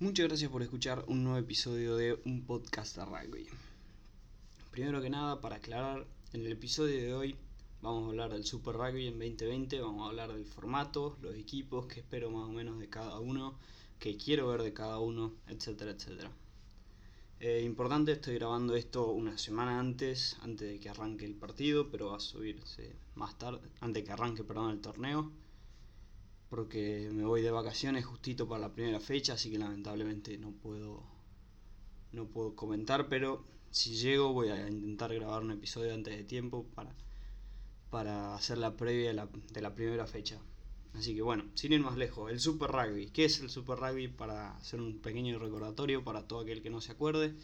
Muchas gracias por escuchar un nuevo episodio de un podcast de rugby. Primero que nada, para aclarar, en el episodio de hoy vamos a hablar del Super Rugby en 2020, vamos a hablar del formato, los equipos que espero más o menos de cada uno, que quiero ver de cada uno, etcétera, etcétera. Eh, importante, estoy grabando esto una semana antes, antes de que arranque el partido, pero va a subirse más tarde, antes de que arranque, perdón, el torneo porque me voy de vacaciones justito para la primera fecha, así que lamentablemente no puedo no puedo comentar, pero si llego voy a intentar grabar un episodio antes de tiempo para para hacer la previa de la, de la primera fecha. Así que bueno, sin ir más lejos, el Super Rugby. ¿Qué es el Super Rugby? Para hacer un pequeño recordatorio para todo aquel que no se acuerde,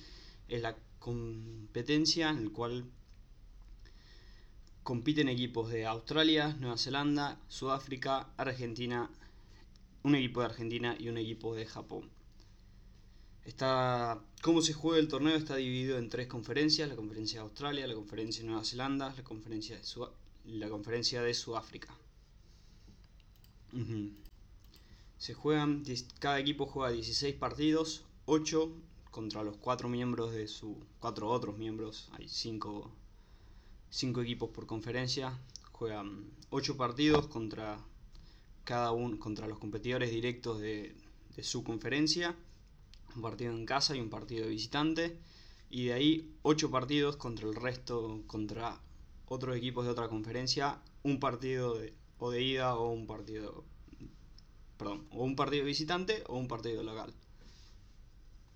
es la competencia en el cual compiten equipos de Australia, Nueva Zelanda, Sudáfrica, Argentina, un equipo de Argentina y un equipo de Japón. Está, ¿Cómo se juega el torneo? Está dividido en tres conferencias, la conferencia de Australia, la conferencia de Nueva Zelanda, la conferencia de, la conferencia de Sudáfrica. Se juegan, cada equipo juega 16 partidos, 8 contra los 4 miembros de su, 4 otros miembros, hay 5 cinco equipos por conferencia, juegan ocho partidos contra cada uno contra los competidores directos de, su conferencia, un partido en casa y un partido de visitante, y de ahí ocho partidos contra el resto, contra otros equipos de otra conferencia, un partido de, o de ida o un partido, perdón, o un partido visitante o un partido local,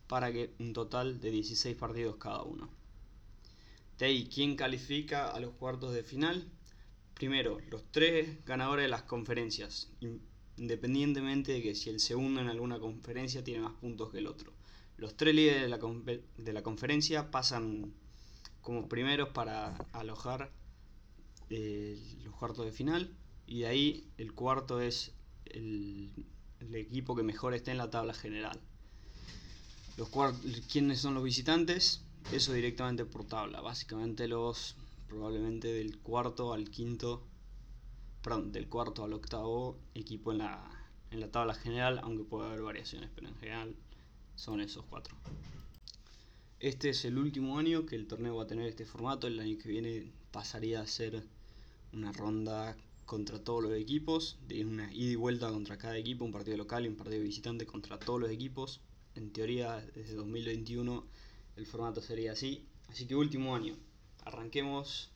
para que un total de 16 partidos cada uno. Ahí, ¿quién califica a los cuartos de final? Primero, los tres ganadores de las conferencias, independientemente de que si el segundo en alguna conferencia tiene más puntos que el otro. Los tres líderes de la, conferencia pasan como primeros para alojar eh, los cuartos de final y de ahí el cuarto es el, el equipo que mejor esté en la tabla general. Los ¿Quiénes son los visitantes? Eso directamente por tabla. Básicamente los probablemente del cuarto al quinto, perdón, del cuarto al octavo equipo en la, en la tabla general, aunque puede haber variaciones, pero en general son esos cuatro. Este es el último año que el torneo va a tener este formato. El año que viene pasaría a ser una ronda contra todos los equipos, de una ida y vuelta contra cada equipo, un partido local y un partido visitante contra todos los equipos. En teoría, desde 2021 el formato sería así. Así que último año. Arranquemos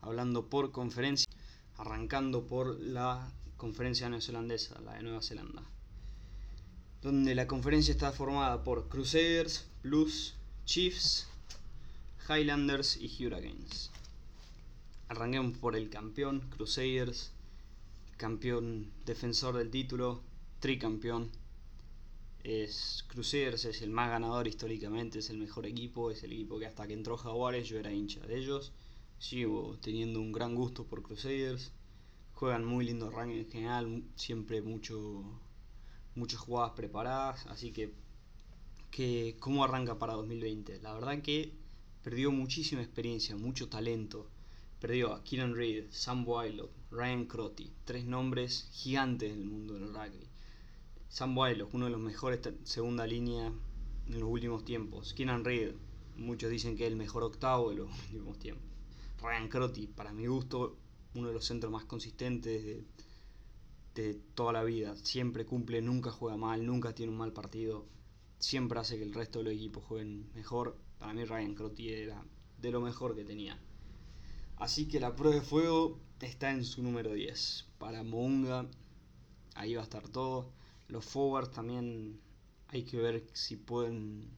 hablando por conferencia, arrancando por la conferencia neozelandesa, la de Nueva Zelanda. Donde la conferencia está formada por Crusaders, Blues, Chiefs, Highlanders y Hurricanes. Arranquemos por el campeón, Crusaders, campeón defensor del título, tricampeón es Crusaders es el más ganador históricamente, es el mejor equipo, es el equipo que hasta que entró Jaguares yo era hincha de ellos. Sigo teniendo un gran gusto por Crusaders. Juegan muy lindo ranking en general, siempre mucho muchas jugadas preparadas, así que que cómo arranca para 2020. La verdad que perdió muchísima experiencia, mucho talento. Perdió a Kieran Reid, Sam Wylock, Ryan Crotty, tres nombres gigantes en el mundo del rugby. Sam Wylock, uno de los mejores segunda línea en los últimos tiempos. Keenan Reed, muchos dicen que es el mejor octavo de los últimos tiempos. Ryan Crotty, para mi gusto, uno de los centros más consistentes de, de toda la vida. Siempre cumple, nunca juega mal, nunca tiene un mal partido. Siempre hace que el resto de los equipos jueguen mejor. Para mí Ryan Crotty era de lo mejor que tenía. Así que la prueba de fuego está en su número 10. Para Mounga, ahí va a estar todo. Los forwards también hay que ver si pueden...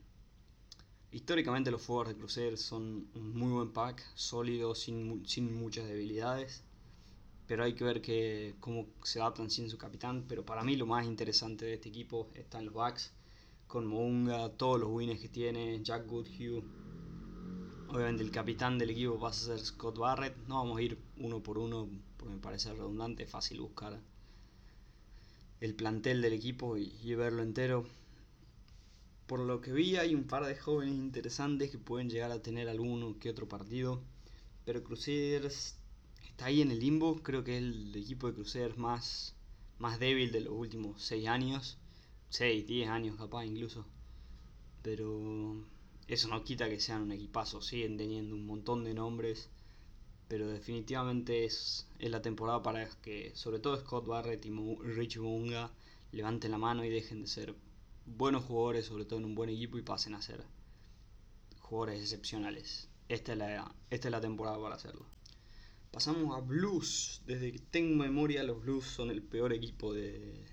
Históricamente los forwards de Crusader son un muy buen pack, sólido, sin, sin muchas debilidades. Pero hay que ver que, cómo se adaptan sin su capitán. Pero para mí lo más interesante de este equipo está en los backs. Con Mounga, todos los wins que tiene, Jack Goodhue. Obviamente el capitán del equipo va a ser Scott Barrett. No vamos a ir uno por uno porque me parece redundante, fácil buscar el plantel del equipo y, verlo entero. Por lo que vi hay un par de jóvenes interesantes que pueden llegar a tener alguno que otro partido. Pero Crusaders está ahí en el limbo. Creo que es el equipo de Crusaders más, más débil de los últimos 6 años. 6, 10 años capaz incluso. Pero eso no quita que sean un equipazo, siguen teniendo un montón de nombres. Pero definitivamente es, es la temporada para que sobre todo Scott Barrett y Rich Munga levanten la mano y dejen de ser buenos jugadores, sobre todo en un buen equipo, y pasen a ser jugadores excepcionales. Esta es la, esta es la temporada para hacerlo. Pasamos a Blues. Desde que tengo memoria, los Blues son el peor equipo de,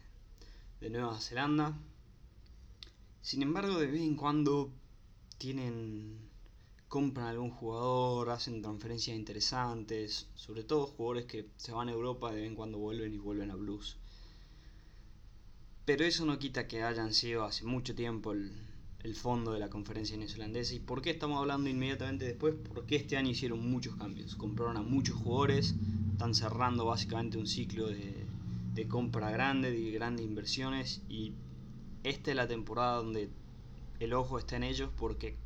de Nueva Zelanda. Sin embargo, de vez en cuando tienen compran algún jugador, hacen transferencias interesantes, sobre todo jugadores que se van a Europa de vez en cuando vuelven y vuelven a Blues. Pero eso no quita que hayan sido hace mucho tiempo el, fondo de la conferencia neozelandesa. ¿Y por qué estamos hablando inmediatamente después? Porque este año hicieron muchos cambios. Compraron a muchos jugadores, están cerrando básicamente un ciclo de, de compra grande, de grandes inversiones. Y esta es la temporada donde el ojo está en ellos porque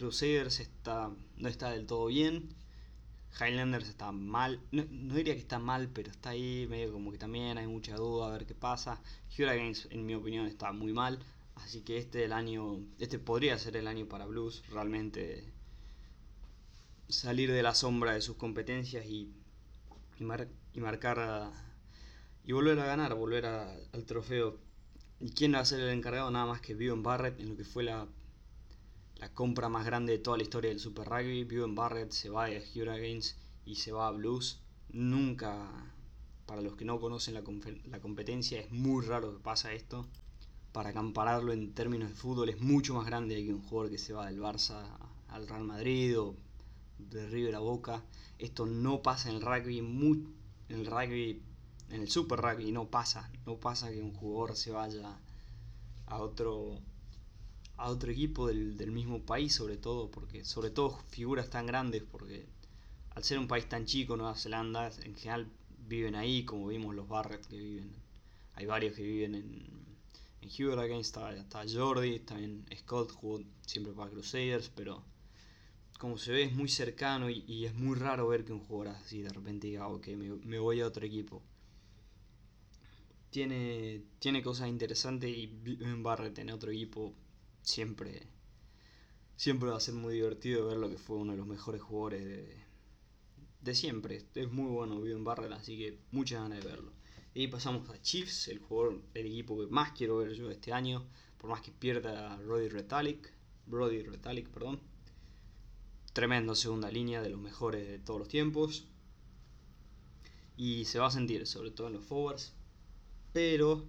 Crusaders está, no está del todo bien. Highlanders está mal, no, diría que está mal, pero está ahí medio como que también hay mucha duda a ver qué pasa. Hurricanes, en mi opinión, está muy mal. Así que este el año, este podría ser el año para Blues, realmente salir de la sombra de sus competencias y, y, marcar y volver a ganar, volver al trofeo. ¿Y quién va a ser el encargado? Nada más que en Barrett en lo que fue la, la compra más grande de toda la historia del Super Rugby. en Barrett se va a Hurricanes y se va a Blues. Nunca, para los que no conocen la, la competencia, es muy raro que pasa esto para compararlo en términos de fútbol, es mucho más grande que un jugador que se va del Barça al Real Madrid o de River a Boca. Esto no pasa en el rugby, en el rugby, en el Super Rugby no pasa, no pasa que un jugador se vaya a otro a otro equipo del, del mismo país sobre todo, porque sobre todo figuras tan grandes, porque al ser un país tan chico, Nueva Zelanda, en general viven ahí, como vimos los Barrett que viven, hay varios que viven en, en Hurricanes está, está Jordi, también Scott jugó siempre para Crusaders, pero como se ve es muy cercano y, es muy raro ver que un jugador así de repente diga, ok, me, me voy a otro equipo. Tiene, tiene cosas interesantes y en Barrett en otro equipo siempre, siempre va a ser muy divertido ver lo que fue uno de los mejores jugadores de, siempre. Es muy bueno en Barrett, así que muchas ganas de verlo. Y pasamos a Chiefs, el jugador, el equipo que más quiero ver yo este año, por más que pierda a Brody Retalic, Brody Retalic, perdón. Tremendo segunda línea, de los mejores de todos los tiempos. Y se va a sentir, sobre todo en los forwards. Pero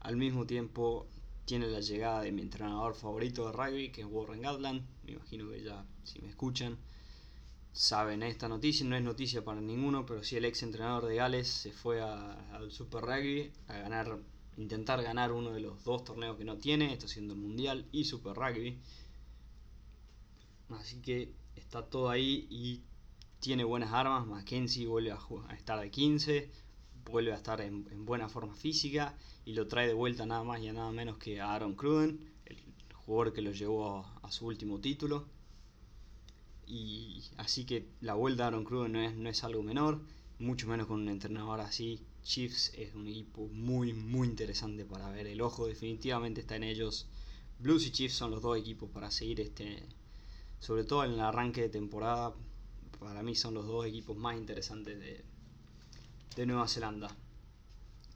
al mismo tiempo tiene la llegada de mi entrenador favorito de rugby, que es Warren Gatland. Me imagino que ya, si me escuchan, saben esta noticia, no es noticia para ninguno, pero sí el ex entrenador de Gales se fue al Super Rugby a ganar, intentar ganar uno de los dos torneos que no tiene, está siendo el Mundial y Super Rugby. Así que está todo ahí y tiene buenas armas. Mackenzie vuelve a, estar de 15, vuelve a estar en, buena forma física y lo trae de vuelta nada más y nada menos que a Aaron Cruden, el jugador que lo llevó a su último título y así que la vuelta de Aaron Cruden no es, no es algo menor, mucho menos con un entrenador así. Chiefs es un equipo muy, muy interesante para ver. El ojo definitivamente está en ellos. Blues y Chiefs son los dos equipos para seguir este, sobre todo en el arranque de temporada. Para mí son los dos equipos más interesantes de, de Nueva Zelanda.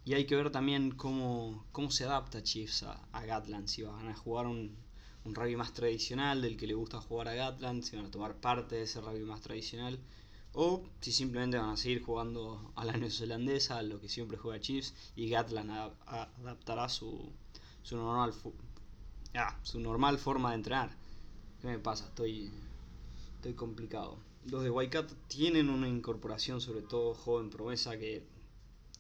Y hay que ver también cómo, cómo se adapta Chiefs a, Gatland. Si van a jugar un, rugby más tradicional del que le gusta jugar a Gatland, si van a tomar parte de ese rugby más tradicional, o si simplemente van a seguir jugando a la neozelandesa, lo que siempre juega Chiefs, y Gatland adaptará su, su, normal, ah, su normal forma de entrenar. ¿Qué me pasa? Estoy, estoy complicado. Los de Waikato tienen una incorporación, sobre todo joven promesa, que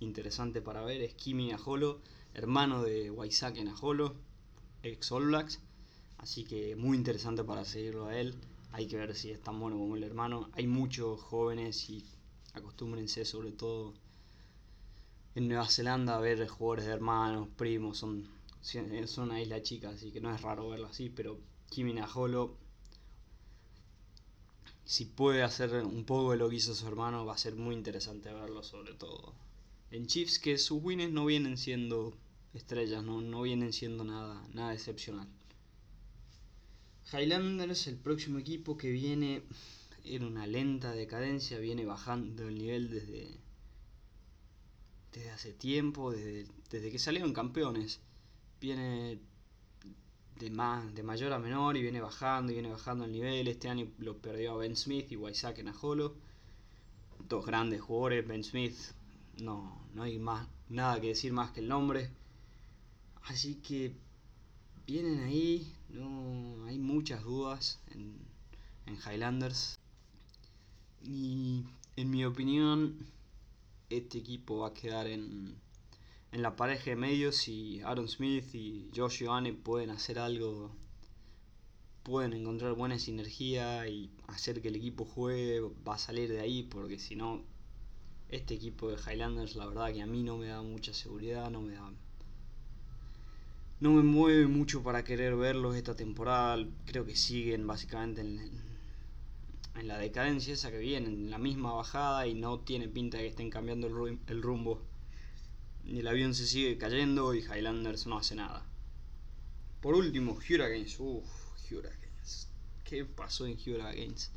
interesante para ver. Es Kimi Ajolo, hermano de Waisak Ajolo, ex All Blacks Así que muy interesante para seguirlo a él. Hay que ver si es tan bueno como el hermano. Hay muchos jóvenes y acostúmbrense sobre todo en Nueva Zelanda a ver jugadores de hermanos, primos. Son, son una isla chica, así que no es raro verlo así. Pero Kimi Najolo, si puede hacer un poco de lo que hizo su hermano, va a ser muy interesante verlo sobre todo en Chiefs, que sus wins no vienen siendo estrellas, no, no vienen siendo nada, nada excepcional. Highlanders, el próximo equipo que viene en una lenta decadencia, viene bajando el nivel desde, desde hace tiempo, desde, desde que salieron campeones. Viene de, más, de mayor a menor y viene bajando y viene bajando el nivel. Este año lo perdió a Ben Smith y Waisak en Ajolo. Dos grandes jugadores, Ben Smith, no, no hay más, nada que decir más que el nombre. Así que vienen ahí, no hay muchas dudas en, en Highlanders. Y en mi opinión, este equipo va a quedar en, en la pareja de medios si Aaron Smith y Josh Ioane pueden hacer algo, pueden encontrar buena sinergia y hacer que el equipo juegue, va a salir de ahí porque si no, este equipo de Highlanders la verdad que a mí no me da mucha seguridad, no me da... No me mueve mucho para querer verlos esta temporada, creo que siguen básicamente en, en la decadencia esa que vienen, en la misma bajada y no tiene pinta de que estén cambiando el rumbo el avión se sigue cayendo y Highlanders no hace nada. Por último, Hurricanes. Uff, Hurricanes. ¿Qué pasó en Hurricanes?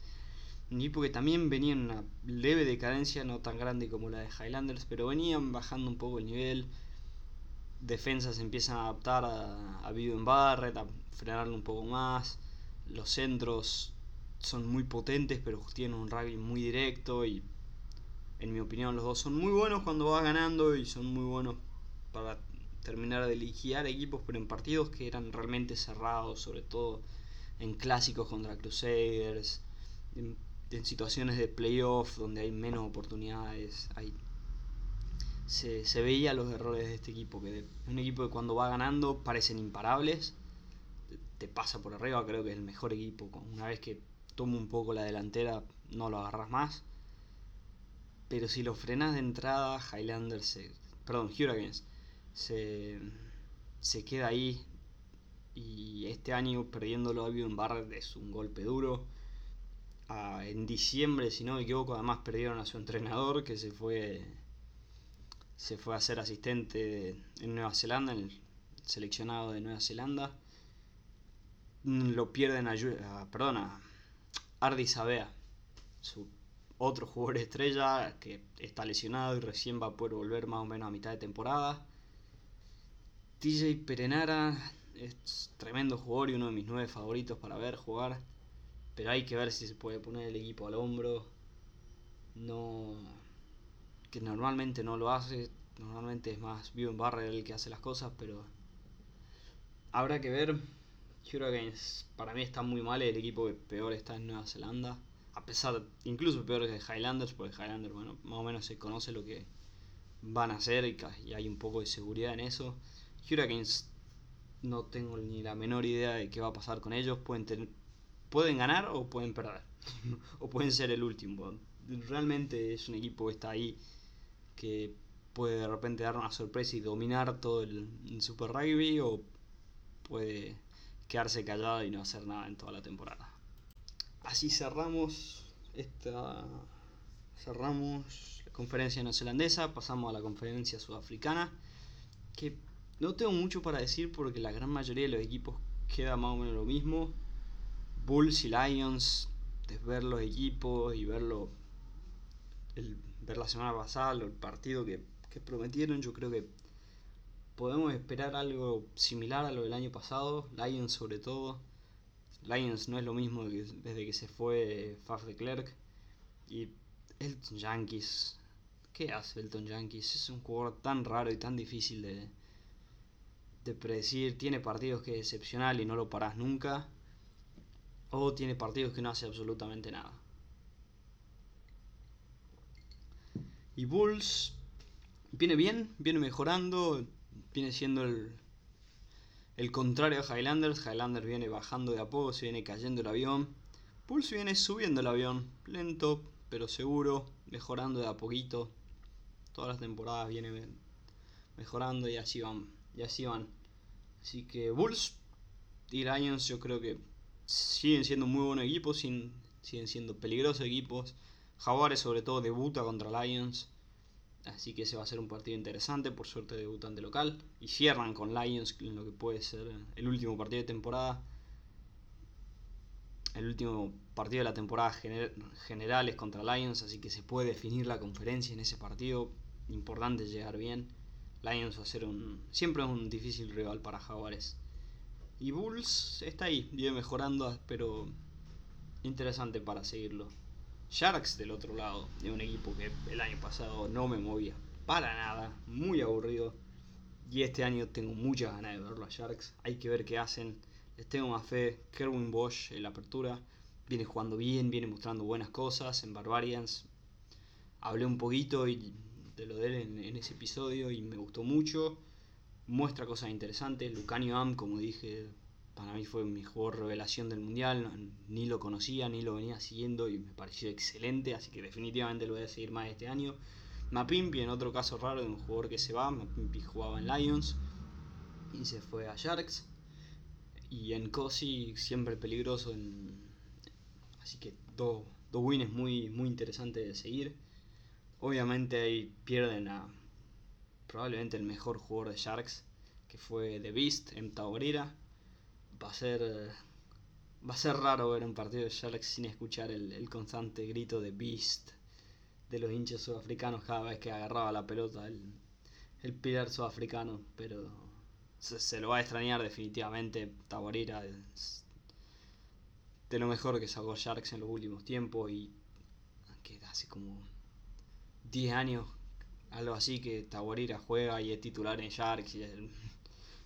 Un equipo que también venía en una leve decadencia, no tan grande como la de Highlanders, pero venían bajando un poco el nivel. Defensas empiezan a adaptar a, a en Barrett, a frenarlo un poco más. Los centros son muy potentes, pero tienen un rugby muy directo y en mi opinión, los dos son muy buenos cuando vas ganando y son muy buenos para terminar de liquidar equipos, pero en partidos que eran realmente cerrados, sobre todo en clásicos contra Crusaders, en, situaciones de playoff donde hay menos oportunidades, hay, se, se, veía los errores de este equipo, que es un equipo que cuando va ganando parecen imparables, te pasa por arriba, creo que es el mejor equipo, una vez que toma un poco la delantera no lo agarras más pero si lo frenas de entrada, Highlander se. Perdón, Hurricanes se, se queda ahí. Y este año perdiéndolo a en Barrett es un golpe duro. Ah, en diciembre, si no me equivoco, además perdieron a su entrenador que se fue se fue a ser asistente en Nueva Zelanda, en el seleccionado de Nueva Zelanda. Lo pierden a, a perdón, a Ardi Sabea, su otro jugador estrella que está lesionado y recién va a poder volver más o menos a mitad de temporada. TJ Perenara es tremendo jugador y uno de mis nueve favoritos para ver jugar. Pero hay que ver si se puede poner el equipo al hombro. No. Que normalmente no lo hace. Normalmente es más en Barre el que hace las cosas, pero. Habrá que ver. Hurricanes para mí está muy mal. El equipo que peor está en Nueva Zelanda a pesar, incluso peor que Highlanders, porque Highlanders, bueno, más o menos se conoce lo que van a hacer y, hay un poco de seguridad en eso. Hurricanes no tengo ni la menor idea de qué va a pasar con ellos. Pueden, pueden ganar o pueden perder. o pueden ser el último. Realmente es un equipo que está ahí que puede de repente dar una sorpresa y dominar todo el, el Super Rugby o puede quedarse callado y no hacer nada en toda la temporada así cerramos esta cerramos la conferencia neozelandesa, pasamos a la conferencia sudafricana, que no tengo mucho para decir porque la gran mayoría de los equipos queda más o menos lo mismo. Bulls y Lions, de ver los equipos y verlo el, ver la semana pasada el partido que, que prometieron, yo creo que podemos esperar algo similar a lo del año pasado, Lions sobre todo Lions no es lo mismo desde que se fue Faf de Klerk. Y Elton Yankees. ¿Qué hace Elton Yankees? Es un jugador tan raro y tan difícil de, de predecir. Tiene partidos que es excepcional y no lo parás nunca. O tiene partidos que no hace absolutamente nada. Y Bulls viene bien, viene mejorando, viene siendo el, el contrario a Highlanders, Highlanders viene bajando de a poco, se viene cayendo el avión. Pulse viene subiendo el avión, lento pero seguro, mejorando de a poquito. Todas las temporadas viene mejorando y así van, y así van. Así que Bulls y Lions yo creo que siguen siendo muy buenos equipos, siguen siendo peligrosos equipos. Jaguares sobre todo debuta contra Lions. Así que ese va a ser un partido interesante, por suerte debutan de local. Y cierran con Lions en lo que puede ser el último partido de temporada. El último partido de la temporada general es contra Lions, así que se puede definir la conferencia en ese partido. Importante llegar bien. Lions va a ser un. siempre es un difícil rival para Jaguares. Y Bulls está ahí, viene mejorando, pero interesante para seguirlo. Sharks del otro lado, de un equipo que el año pasado no me movía para nada, muy aburrido. Y este año tengo muchas ganas de verlo a Sharks. Hay que ver qué hacen. Les tengo más fe. Kerwin Bosch en la apertura viene jugando bien, viene mostrando buenas cosas en Barbarians. Hablé un poquito y de lo de él en, en, ese episodio y me gustó mucho. Muestra cosas interesantes. Lucanio Am, como dije, para mí fue mi jugador revelación del mundial, ni lo conocía, ni lo venía siguiendo y me pareció excelente, así que definitivamente lo voy a seguir más este año. Mapimpi, en otro caso raro de un jugador que se va, Mapimpi jugaba en Lions y se fue a Sharks. Y en Cosi siempre peligroso, así que dos, dos wins muy, muy interesantes de seguir. Obviamente ahí pierden a probablemente el mejor jugador de Sharks, que fue The Beast, en Taurira va a ser va a ser raro ver un partido de Sharks sin escuchar el, constante grito de Beast de los hinchas sudafricanos cada vez que agarraba la pelota el, el pilar sudafricano, pero se, lo va a extrañar definitivamente. Tabarira es de lo mejor que sacó Sharks en los últimos tiempos y que hace como 10 años, algo así, que Tabarira juega y es titular en Sharks y es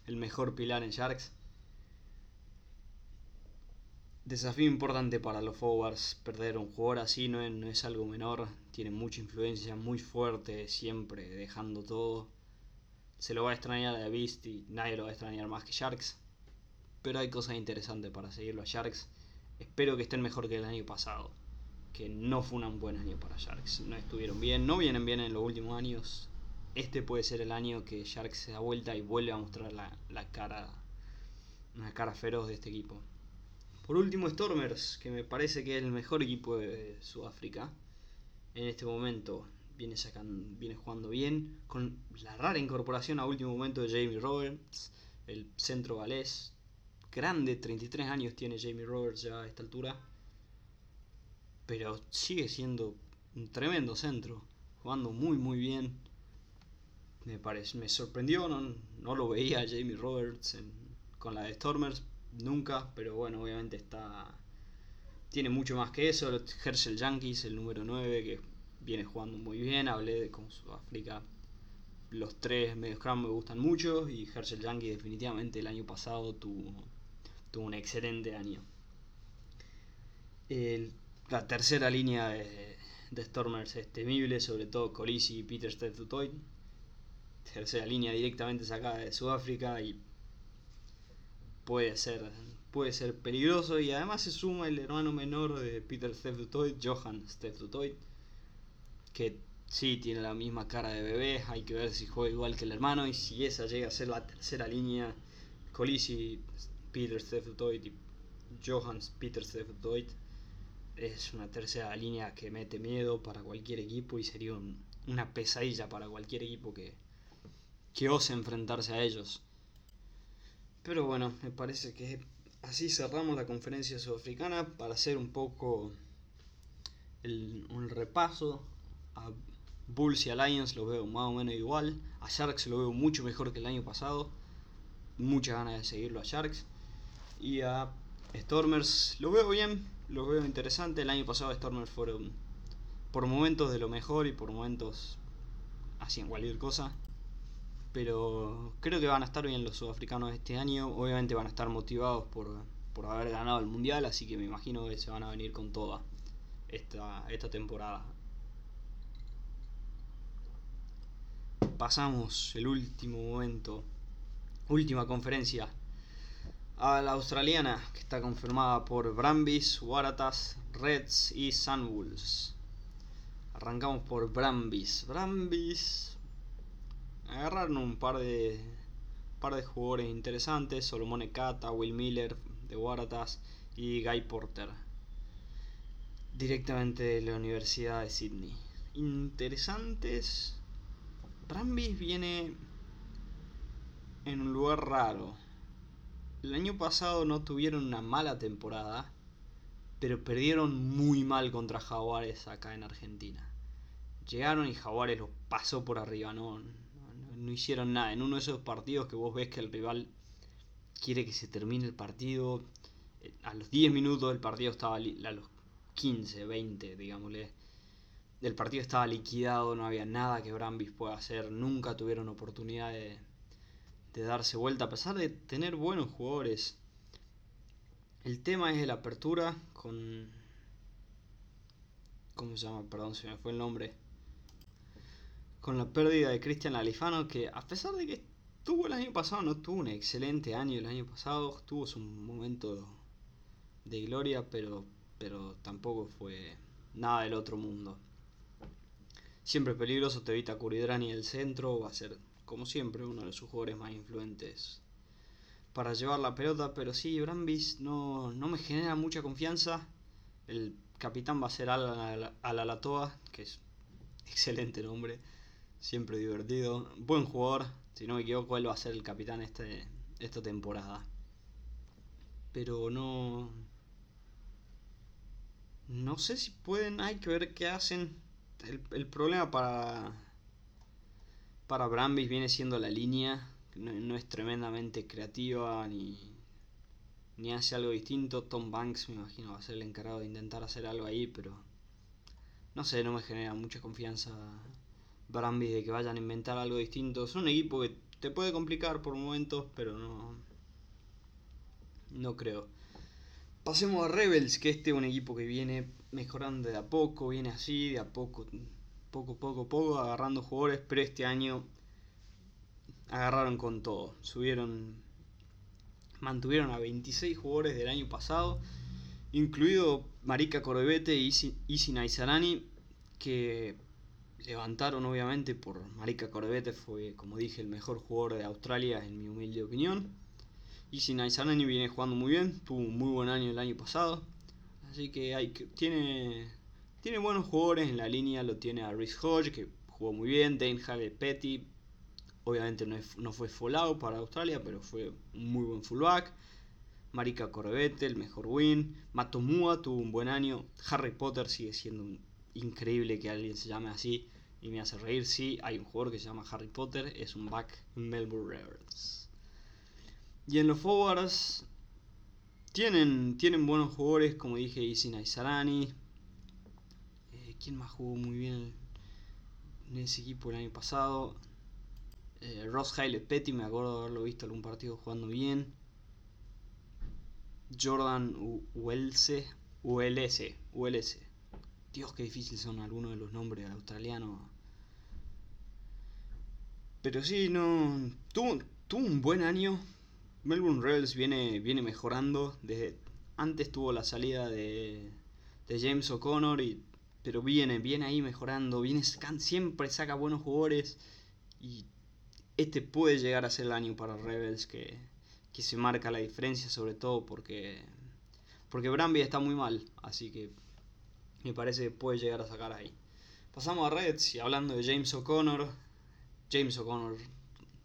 el mejor pilar en Sharks. Desafío importante para los forwards, perder un jugador así no es, algo menor, tiene mucha influencia, muy fuerte, siempre dejando todo. Se lo va a extrañar a Beast y nadie lo va a extrañar más que Sharks. Pero hay cosas interesantes para seguirlo a Sharks. Espero que estén mejor que el año pasado, que no fue un buen año para Sharks. No estuvieron bien, no vienen bien en los últimos años. Este puede ser el año que Sharks se da vuelta y vuelve a mostrar la, la cara, una cara feroz de este equipo. Por último, Stormers, que me parece que es el mejor equipo de Sudáfrica. En este momento viene, sacando, viene jugando bien, con la rara incorporación a último momento de Jamie Roberts, el centro galés. Grande, 33 años tiene Jamie Roberts ya a esta altura. Pero sigue siendo un tremendo centro, jugando muy muy bien. Me, parece, me sorprendió, no, no lo veía Jamie Roberts con la de Stormers, nunca, pero bueno, obviamente está. Tiene mucho más que eso. Herschel Yankees, el número 9, que viene jugando muy bien. Hablé de con Sudáfrica. Los tres medios me gustan mucho. Y Herschel Yankee, definitivamente, el año pasado tuvo, un excelente año. la tercera línea de, Stormers es temible, sobre todo Colisi y Peter Steph Tercera línea directamente sacada de Sudáfrica y puede ser puede ser peligroso. Y además se suma el hermano menor de Peter Steph Johan Steph que sí tiene la misma cara de bebé, hay que ver si juega igual que el hermano y si esa llega a ser la tercera línea, Colisi, Peter Steph y Johan Peter Steph es una tercera línea que mete miedo para cualquier equipo y sería una pesadilla para cualquier equipo que, que ose enfrentarse a ellos. Pero bueno, me parece que así cerramos la conferencia sudafricana para hacer un poco el, un repaso. A Bulls y a Lions lo veo más o menos igual. A Sharks lo veo mucho mejor que el año pasado. Muchas ganas de seguirlo a Sharks. Y a Stormers lo veo bien, lo veo interesante. El año pasado Stormers fueron por momentos de lo mejor y por momentos hacían cualquier cosa pero creo que van a estar bien los sudafricanos este año. Obviamente van a estar motivados por, haber ganado el mundial, así que me imagino que se van a venir con toda esta, esta temporada. Pasamos el último momento, última conferencia, a la australiana, que está confirmada por Brambis, Waratahs, Reds y Sunwolves. Arrancamos por Brambis. Brambis agarraron un par de par de jugadores interesantes, Solomon Ekata, Will Miller de Waratahs y Guy Porter directamente de la Universidad de Sydney. Interesantes Brambis viene en un lugar raro. El año pasado no tuvieron una mala temporada, pero perdieron muy mal contra Jaguares acá en Argentina. Llegaron y Jaguares los pasó por arriba, no, no, hicieron nada. En uno de esos partidos que vos ves que el rival quiere que se termine el partido, eh, a los 10 minutos del partido estaba, a los 15, 20, digámosle, el partido estaba liquidado, no había nada que Brambis pueda hacer, nunca tuvieron oportunidad de, de darse vuelta, a pesar de tener buenos jugadores. El tema es la apertura con... ¿Cómo se llama? Perdón, se me fue el nombre. Con la pérdida de Cristian Alifano, que a pesar de que tuvo el año pasado, no tuvo un excelente año el año pasado, tuvo su momento de gloria, pero, pero tampoco fue nada del otro mundo. Siempre peligroso, te evita Curidrani el centro, va a ser como siempre, uno de sus jugadores más influentes para llevar la pelota, pero sí, Brambis no, no me genera mucha confianza. El capitán va a ser Al Alatoa, que es excelente nombre, siempre divertido, buen jugador, si no me equivoco, él va a ser el capitán este, esta temporada. Pero no... No sé si pueden, hay que ver qué hacen. El, el problema para para Brambis viene siendo la línea, no, es tremendamente creativa ni, ni hace algo distinto. Tom Banks me imagino va a ser el encargado de intentar hacer algo ahí, pero no sé, no me genera mucha confianza Brambis de que vayan a inventar algo distinto. Es un equipo que te puede complicar por momentos, pero no, no creo. Pasemos a Rebels, que este es un equipo que viene mejorando de a poco, viene así, de a poco poco, poco, poco, agarrando jugadores, pero este año agarraron con todo. Subieron, mantuvieron a 26 jugadores del año pasado, incluido Marika Corbete y Isi Naizarani, que levantaron obviamente por Marika Corbete, fue como dije el mejor jugador de Australia en mi humilde opinión. Isi Naizarani viene jugando muy bien, tuvo un muy buen año el año pasado, así que hay tiene tiene buenos jugadores en la línea, lo tiene a Rhys Hodge, que jugó muy bien, Dane Hale Petty, obviamente no, no fue out para Australia, pero fue un muy buen fullback. Marika Corbette, el mejor win. Matomua tuvo un buen año. Harry Potter sigue siendo increíble que alguien se llame así y me hace reír. Sí, hay un jugador que se llama Harry Potter, es un back Melbourne Rebels. Y en los forwards tienen, tienen buenos jugadores, como dije, Isi Sarani. ¿Quién más jugó muy bien en ese equipo el año pasado? Eh, Ross Haile Petty, me acuerdo de haberlo visto algún partido jugando bien. Jordan ULC, ULS, ULS. Dios, qué difícil son algunos de los nombres australianos. Pero sí, no. Tuvo, tuvo un buen año. Melbourne Rebels viene, viene mejorando. Desde, antes tuvo la salida de, de James O'Connor y pero viene, viene ahí mejorando, viene siempre saca buenos jugadores y este puede llegar a ser el año para Rebels que, que se marca la diferencia sobre todo porque porque Bramby está muy mal, así que me parece que puede llegar a sacar ahí. Pasamos a Reds y hablando de James O'Connor, James O'Connor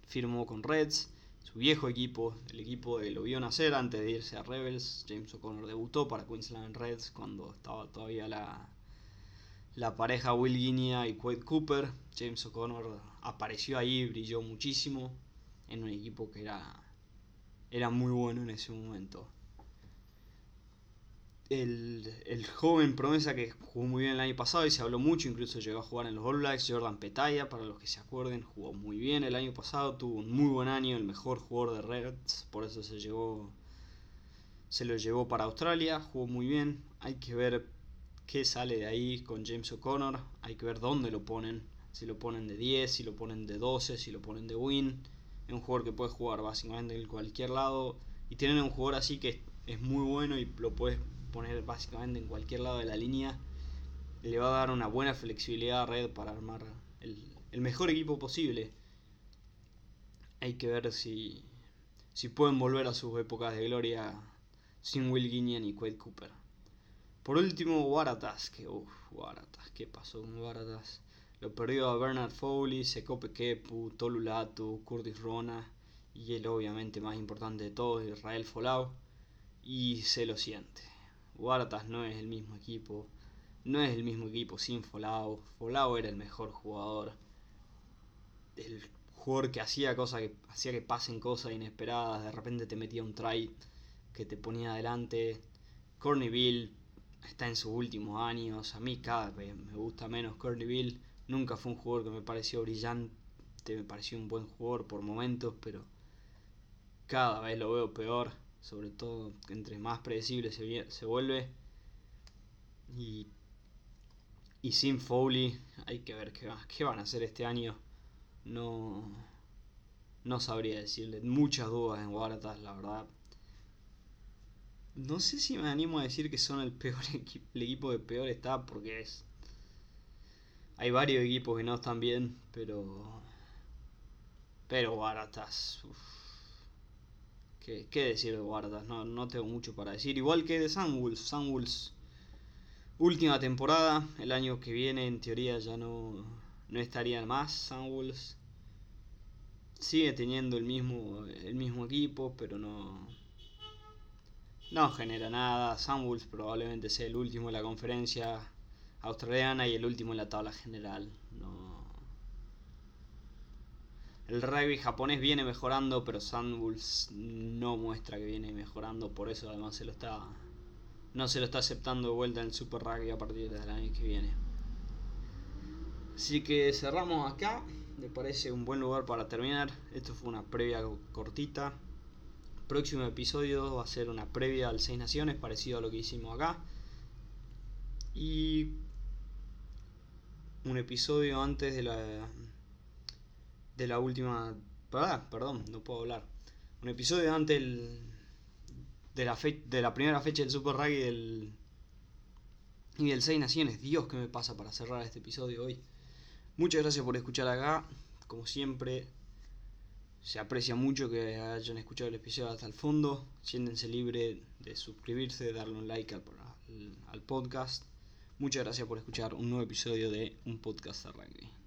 firmó con Reds, su viejo equipo, el equipo de lo vio nacer antes de irse a Rebels. James O'Connor debutó para Queensland Reds cuando estaba todavía la, la pareja Will Guinea y Quade Cooper. James O'Connor apareció ahí, brilló muchísimo en un equipo que era, era muy bueno en ese momento. El, joven promesa que jugó muy bien el año pasado y se habló mucho, incluso llegó a jugar en los All Blacks, Jordan Petaya, para los que se acuerden, jugó muy bien el año pasado, tuvo un muy buen año, el mejor jugador de Reds, por eso se llevó se lo llevó para Australia, jugó muy bien, hay que ver qué sale de ahí con James O'Connor. Hay que ver dónde lo ponen. Si lo ponen de 10, si lo ponen de 12, si lo ponen de win. Es un jugador que puede jugar básicamente en cualquier lado. Y tienen un jugador así que es muy bueno y lo puedes poner básicamente en cualquier lado de la línea. Le va a dar una buena flexibilidad a Red para armar el, mejor equipo posible. Hay que ver si, si pueden volver a sus épocas de gloria sin Will Guinea y Quade Cooper. Por último, Waratahs, que uff, Waratahs, ¿qué pasó con Waratahs? Lo perdió a Bernard Foley, Sekope Kepu, Tolulatu, Curtis Rona y el obviamente más importante de todos, Israel Folau. Y se lo siente. Waratahs no es el mismo equipo. No es el mismo equipo sin Folau. Folau era el mejor jugador. El jugador que hacía cosas que hacía que pasen cosas inesperadas. De repente te metía un try que te ponía adelante. Cornyville está en sus últimos años. A mí cada vez me gusta menos Cornyville. Nunca fue un jugador que me pareció brillante. Me pareció un buen jugador por momentos, pero cada vez lo veo peor. Sobre todo entre más predecible se, se vuelve. Y, y sin Foley, hay que ver qué, qué van a hacer este año. No, no sabría decirle. Muchas dudas en Waratahs, la verdad no sé si me animo a decir que son el peor equipo, el equipo que peor está, porque es. Hay varios equipos que no están bien, pero. Pero Baratas. ¿Qué, ¿Qué, decir de Baratas? No, no tengo mucho para decir. Igual que de Sunwolves. Sunwolves. Última temporada. El año que viene, en teoría, ya no, no estarían más Sunwolves. Sigue teniendo el mismo, el mismo equipo, pero no no genera nada. Sunwolves probablemente sea el último en la conferencia australiana y el último en la tabla general. No. El rugby japonés viene mejorando, pero Sunwolves no muestra que viene mejorando, por eso además se lo está no se lo está aceptando de vuelta en el Super Rugby a partir del año que viene. Así que cerramos acá. Me parece un buen lugar para terminar. Esto fue una previa cortita próximo episodio va a ser una previa al Seis Naciones, parecido a lo que hicimos acá. Y un episodio antes de la de la última perdón no puedo hablar un episodio antes de la de la primera fecha del Super Rugby del y del Seis Naciones Dios que me pasa para cerrar este episodio hoy muchas gracias por escuchar acá como siempre se aprecia mucho que hayan escuchado el episodio hasta el fondo. Siéntense libre de suscribirse, de darle un like al, al, podcast. Muchas gracias por escuchar un nuevo episodio de Un Podcast de Rugby.